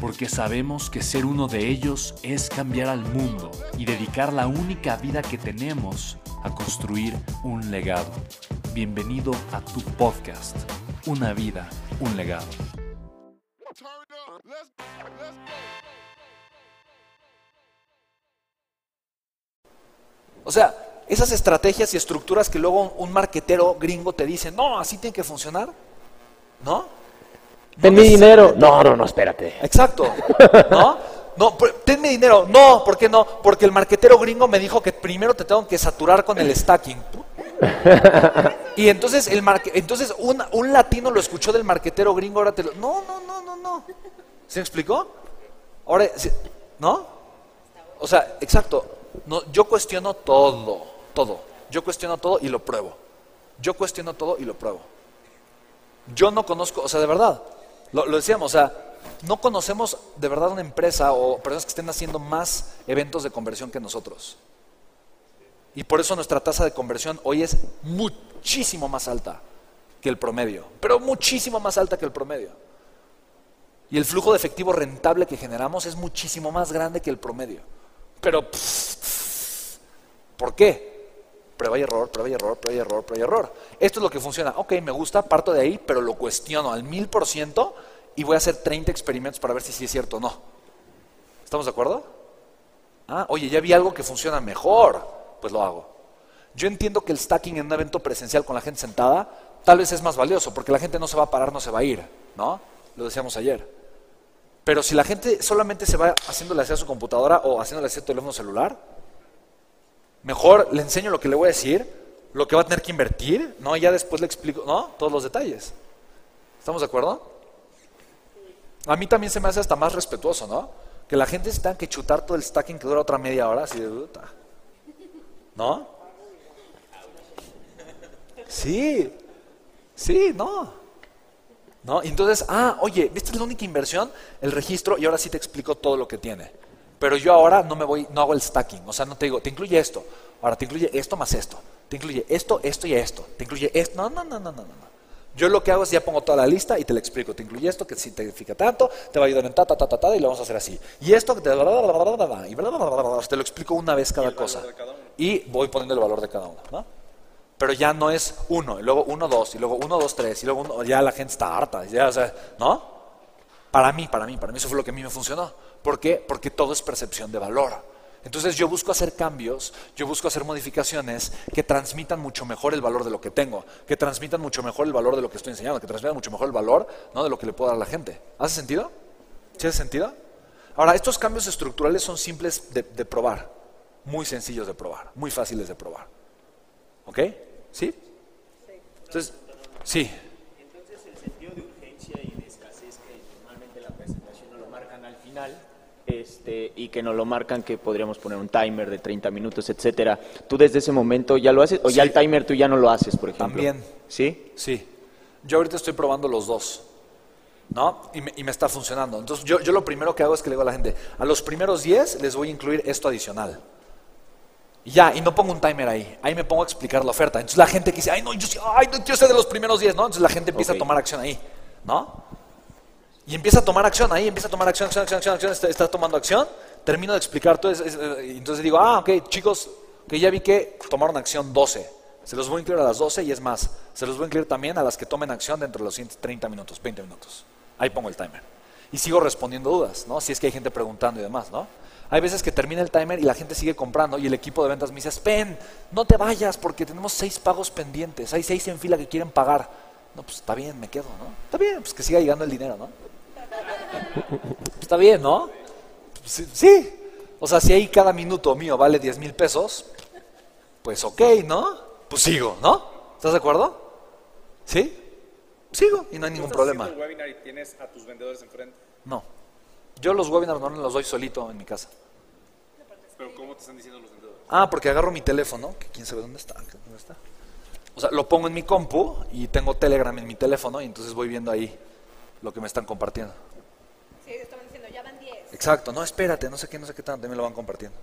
porque sabemos que ser uno de ellos es cambiar al mundo y dedicar la única vida que tenemos a construir un legado. Bienvenido a tu podcast, Una vida, un legado. O sea, esas estrategias y estructuras que luego un marquetero gringo te dice, no, así tiene que funcionar. Ten mi dinero. No, no, no, espérate. Exacto. ¿No? No, ten mi dinero. No, ¿por qué no? Porque el marquetero gringo me dijo que primero te tengo que saturar con el stacking. Y entonces el entonces un, un, latino lo escuchó del marquetero gringo, ahora te lo. No, no, no, no, no. ¿Se explicó? Ahora, ¿no? O sea, exacto. No, yo cuestiono todo, todo. Yo cuestiono todo y lo pruebo. Yo cuestiono todo y lo pruebo. Yo no conozco, o sea, de verdad, lo, decíamos, o sea, no conocemos de verdad una empresa o personas que estén haciendo más eventos de conversión que nosotros. Y por eso nuestra tasa de conversión hoy es muchísimo más alta que el promedio, pero muchísimo más alta que el promedio. Y el flujo de efectivo rentable que generamos es muchísimo más grande que el promedio. Pero, ¿por qué? Prueba y error, prueba y error, prueba y error, prueba y error. Esto es lo que funciona. Ok, me gusta, parto de ahí, pero lo cuestiono al mil por ciento y voy a hacer 30 experimentos para ver si sí es cierto o no. ¿Estamos de acuerdo? Ah, oye, ya vi algo que funciona mejor, pues lo hago. Yo entiendo que el stacking en un evento presencial con la gente sentada tal vez es más valioso, porque la gente no se va a parar, no se va a ir, ¿no? Lo decíamos ayer. Pero si la gente solamente se va haciéndole hacia su computadora o haciéndole hacia su teléfono celular, Mejor le enseño lo que le voy a decir, lo que va a tener que invertir, ¿no? Y ya después le explico, ¿no? Todos los detalles. ¿Estamos de acuerdo? A mí también se me hace hasta más respetuoso, ¿no? Que la gente se tenga que chutar todo el stacking que dura otra media hora, así de puta. ¿No? Sí, sí, no. ¿No? Entonces, ah, oye, ¿viste la única inversión? El registro, y ahora sí te explico todo lo que tiene. Pero yo ahora no me voy, no hago el stacking, o sea, no te digo, te incluye esto, ahora te incluye esto más esto, te incluye esto, esto y esto, te incluye esto, no, no, no, no, no, no. Yo lo que hago es ya pongo toda la lista y te la explico, te incluye esto que si te significa tanto, te va a ayudar en ta, ta, ta, ta, ta, y lo vamos a hacer así. Y esto que te y te lo explico una vez cada cosa. Y voy poniendo el valor de cada uno, ¿no? Pero ya no es uno, y luego uno, dos, y luego uno, dos, tres, y luego uno, ya la gente está harta, ya, o sea, ¿no? Para mí, para mí, para mí eso fue lo que a mí me funcionó. ¿Por qué? Porque todo es percepción de valor. Entonces yo busco hacer cambios, yo busco hacer modificaciones que transmitan mucho mejor el valor de lo que tengo, que transmitan mucho mejor el valor de lo que estoy enseñando, que transmitan mucho mejor el valor ¿no? de lo que le puedo dar a la gente. ¿Hace sentido? ¿Sí hace sentido? Ahora, estos cambios estructurales son simples de, de probar, muy sencillos de probar, muy fáciles de probar. ¿Ok? ¿Sí? Entonces, sí. Entonces el sentido de urgencia y de escasez que normalmente la presentación no lo marcan al final este, y que nos lo marcan que podríamos poner un timer de 30 minutos, etcétera. ¿Tú desde ese momento ya lo haces o ya el timer tú ya no lo haces, por ejemplo? También. ¿Sí? Sí. Yo ahorita estoy probando los dos. ¿No? Y me, y me está funcionando. Entonces yo, yo, lo primero que hago es que le digo a la gente, a los primeros 10 les voy a incluir esto adicional. Y ya, y no pongo un timer ahí. Ahí me pongo a explicar la oferta. Entonces la gente que dice, ay, no, yo, ay, yo sé de los primeros 10, ¿no? Entonces la gente empieza a tomar acción ahí, ¿no? Y empieza a tomar acción ahí, empieza a tomar acción, acción, acción, acción, acción está, tomando acción. Termino de explicar todo. Eh, entonces digo, ah, ok, chicos, que ya vi que tomaron acción 12. Se los voy a incluir a las 12 y es más, se los voy a incluir también a las que tomen acción dentro de los siguientes 30 minutos, 20 minutos. Ahí pongo el timer. Y sigo respondiendo dudas, ¿no? Si es que hay gente preguntando y demás, ¿no? Hay veces que termina el timer y la gente sigue comprando y el equipo de ventas me dice, Spen, no te vayas porque tenemos seis pagos pendientes, hay seis en fila que quieren pagar. No, pues está bien, me quedo, ¿no? Está bien, pues que siga llegando el dinero, ¿no? Está bien, ¿no? Sí, sí. O sea, si ahí cada minuto mío vale 10 mil pesos, pues ok, ¿no? Pues sigo, ¿no? ¿Estás de acuerdo? ¿Sí? Sigo y no hay ningún problema. el webinar y tienes a tus vendedores enfrente? No. Yo los webinars no los doy solito en mi casa. ¿Pero cómo te están diciendo los vendedores? Ah, porque agarro mi teléfono, que quién sabe dónde está, dónde está. O sea, lo pongo en mi compu y tengo Telegram en mi teléfono y entonces voy viendo ahí lo que me están compartiendo. Sí, estaban diciendo, ya van 10. Exacto, no, espérate, no sé qué, no sé qué tanto, me lo van compartiendo.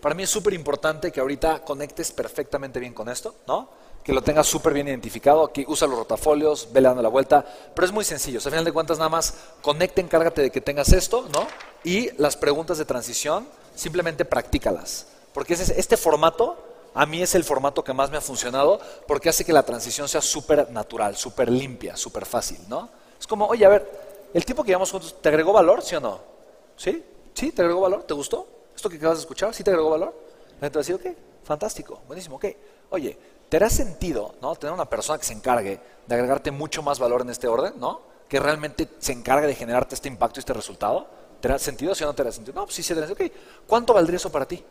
Para mí es súper importante que ahorita conectes perfectamente bien con esto, ¿no? Que lo tengas súper bien identificado, que usa los rotafolios, vele dando la vuelta, pero es muy sencillo, o sea, al final de cuentas nada más conecta, encárgate de que tengas esto, ¿no? Y las preguntas de transición, simplemente practícalas, porque este formato a mí es el formato que más me ha funcionado porque hace que la transición sea súper natural, súper limpia, súper fácil, ¿no? Es como, oye, a ver, el tiempo que llevamos juntos, ¿te agregó valor, sí o no? ¿Sí? ¿Sí? ¿Te agregó valor? ¿Te gustó? ¿Esto que acabas de escuchar? ¿Sí te agregó valor? La gente va a decir, ok, fantástico, buenísimo, ok. Oye, ¿te hará sentido, ¿no? Tener una persona que se encargue de agregarte mucho más valor en este orden, ¿no? Que realmente se encargue de generarte este impacto y este resultado. ¿Te hará sentido, o no te hará sentido? No, pues sí, se sí, ok. ¿Cuánto valdría eso para ti?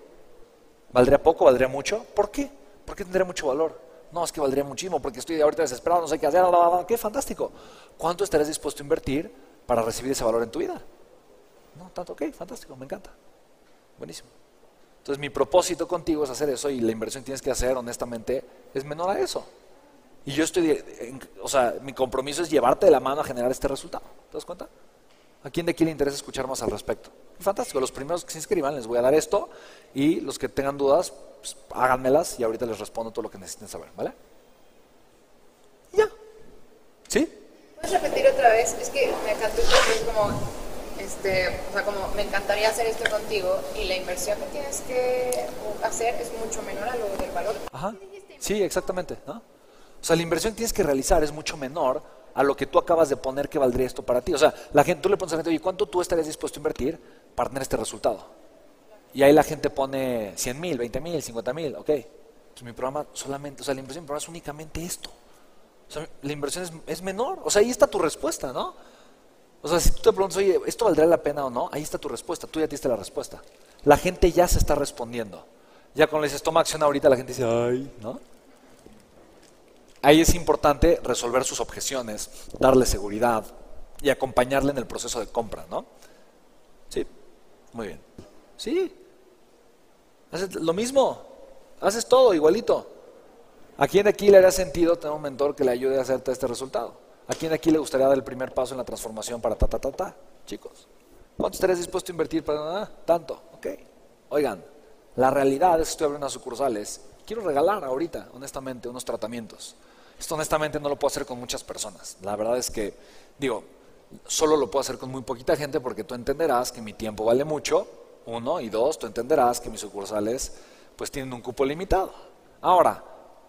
¿Valdría poco? ¿Valdría mucho? ¿Por qué? ¿Por qué tendría mucho valor? No, es que valdría muchísimo porque estoy ahorita desesperado, no sé qué hacer. ¡Qué fantástico! ¿Cuánto estarías dispuesto a invertir para recibir ese valor en tu vida? No, tanto, ok, fantástico, me encanta. Buenísimo. Entonces mi propósito contigo es hacer eso y la inversión que tienes que hacer, honestamente, es menor a eso. Y yo estoy, o sea, mi compromiso es llevarte de la mano a generar este resultado. ¿Te das cuenta? ¿A quién de aquí le interesa escuchar más al respecto? Fantástico, los primeros que se inscriban les voy a dar esto y los que tengan dudas, pues, háganmelas y ahorita les respondo todo lo que necesiten saber, ¿vale? Ya. ¿Sí? ¿Puedes repetir otra vez? Es que me encantó es como, este, o sea, como me encantaría hacer esto contigo y la inversión que tienes que hacer es mucho menor a lo del valor. Ajá. Sí, exactamente, ¿no? O sea, la inversión que tienes que realizar es mucho menor a lo que tú acabas de poner que valdría esto para ti. O sea, la gente, tú le pones a la gente, oye, ¿cuánto tú estarías dispuesto a invertir para tener este resultado? Y ahí la gente pone 100 mil, 20 mil, 50 mil, ok. Pues mi programa solamente, o sea, la inversión mi programa es únicamente esto. O sea, la inversión es, es menor. O sea, ahí está tu respuesta, ¿no? O sea, si tú te preguntas, oye, ¿esto valdría la pena o no? Ahí está tu respuesta, tú ya diste la respuesta. La gente ya se está respondiendo. Ya cuando le dices, toma acción ahorita, la gente dice, ay, ¿no? Ahí es importante resolver sus objeciones, darle seguridad y acompañarle en el proceso de compra, ¿no? Sí, muy bien. Sí, haces lo mismo, haces todo igualito. ¿A quién de aquí le haría sentido tener un mentor que le ayude a hacerte este resultado? ¿A quién de aquí le gustaría dar el primer paso en la transformación para ta, ta, ta, ta? Chicos, ¿cuánto estarías dispuesto a invertir para nada? Tanto, ok. Oigan, la realidad es que estoy abriendo unas sucursales. Quiero regalar ahorita, honestamente, unos tratamientos. Esto honestamente no lo puedo hacer con muchas personas. La verdad es que, digo, solo lo puedo hacer con muy poquita gente porque tú entenderás que mi tiempo vale mucho, uno, y dos, tú entenderás que mis sucursales pues tienen un cupo limitado. Ahora,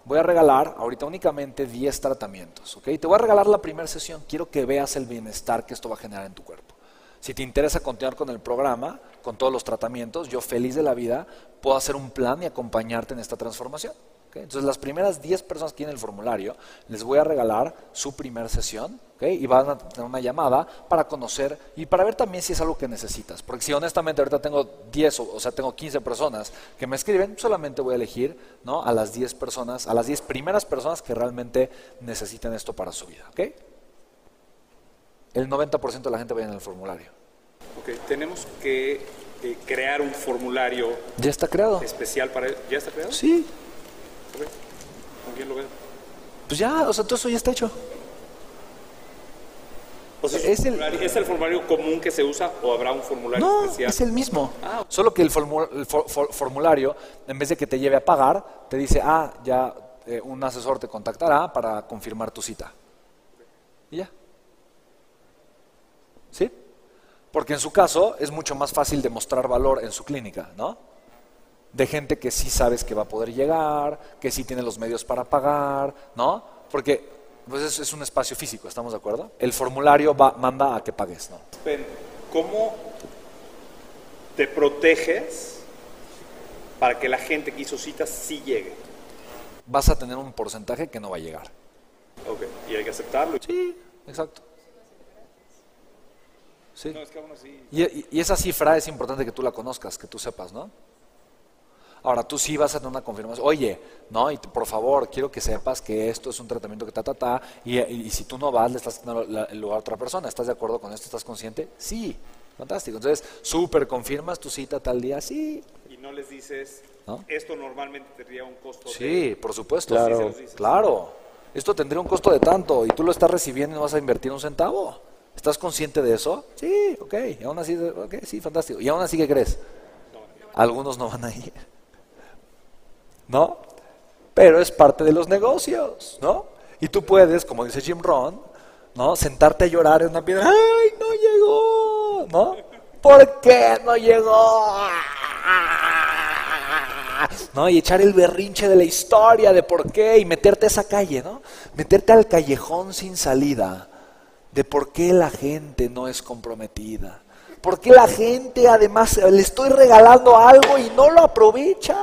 voy a regalar ahorita únicamente 10 tratamientos, ¿ok? Te voy a regalar la primera sesión, quiero que veas el bienestar que esto va a generar en tu cuerpo. Si te interesa continuar con el programa, con todos los tratamientos, yo feliz de la vida, puedo hacer un plan y acompañarte en esta transformación. Entonces, las primeras 10 personas que tienen el formulario, les voy a regalar su primera sesión y van a tener una llamada para conocer y para ver también si es algo que necesitas. Porque si honestamente ahorita tengo 10, o, sea, tengo 15 personas que me escriben, solamente voy a elegir ¿no? a las 10 personas, a las 10 primeras personas que realmente necesiten esto para su vida. ¿okay? El 90% de la gente va en el formulario. Ok, tenemos que eh, crear un formulario. ¿Ya está creado? Especial para ¿Ya está creado? Sí. ¿Con quién lo? Pues ya, o sea, todo eso ya está hecho. ¿es, el, formulario común que se usa o habrá un formulario no, especial? es el mismo. Ah, Solo que el, formulario, en vez de que te lleve a pagar, te dice, ah, ya eh, un asesor te contactará para confirmar tu cita. Y ya. ¿Sí? Porque en su caso es mucho más fácil demostrar valor en su clínica, ¿no? De gente que sí sabes que va a poder llegar, que sí tiene los medios para pagar, ¿no? Porque pues es, es un espacio físico, ¿estamos de acuerdo? El formulario va, manda a que pagues, ¿no? ¿cómo te proteges para que la gente que hizo citas sí llegue? Vas a tener un porcentaje que no va a llegar. Ok, y hay que aceptarlo. Sí, exacto. Sí. No, es que aún así... Y, y- y esa cifra es importante que tú la conozcas, que tú sepas, ¿no? Ahora, tú sí vas a tener una confirmación. Oye, no, y te- por favor, quiero que sepas que esto es un tratamiento que ta, ta, ta, y, y- y si tú no vas, le estás dando el lugar a otra persona. ¿Estás de acuerdo con esto? ¿Estás consciente? Sí, fantástico. Entonces, súper confirmas tu cita tal día, sí. Y no les dices, ¿No? esto normalmente tendría un costo Sí, por supuesto. Claro. Sí, Sí se se los dices. claro. Esto tendría un costo de tanto y tú lo estás recibiendo y no vas a invertir un centavo. ¿Estás consciente de eso? Sí, ok. Y aún así, ok, sí, fantástico. ¿Y aún así qué crees? Algunos no van a ir. ¿No? Pero es parte de los negocios, ¿no? Y tú puedes, como dice Jim Ron, ¿no? Sentarte a llorar en una piedra. ¡Ay, no llegó! ¿No? ¿Por qué no llegó? ¿no? Y echar el berrinche de la historia, de por qué, y meterte a esa calle, ¿no? Meterte al callejón sin salida, de por qué la gente no es comprometida. ¿Por qué la gente además le estoy regalando algo y no lo aprovecha?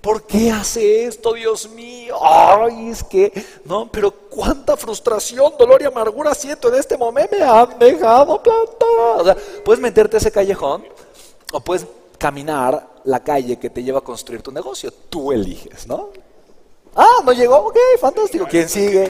¿Por qué hace esto, Dios mío? Ay, es que, no, pero cuánta frustración, dolor y amargura siento en este momento, me han dejado plantado. O sea, puedes meterte a ese callejón o puedes caminar la calle que te lleva a construir tu negocio. Tú eliges, ¿no? Ah, no llegó, ok, fantástico. ¿Quién sigue?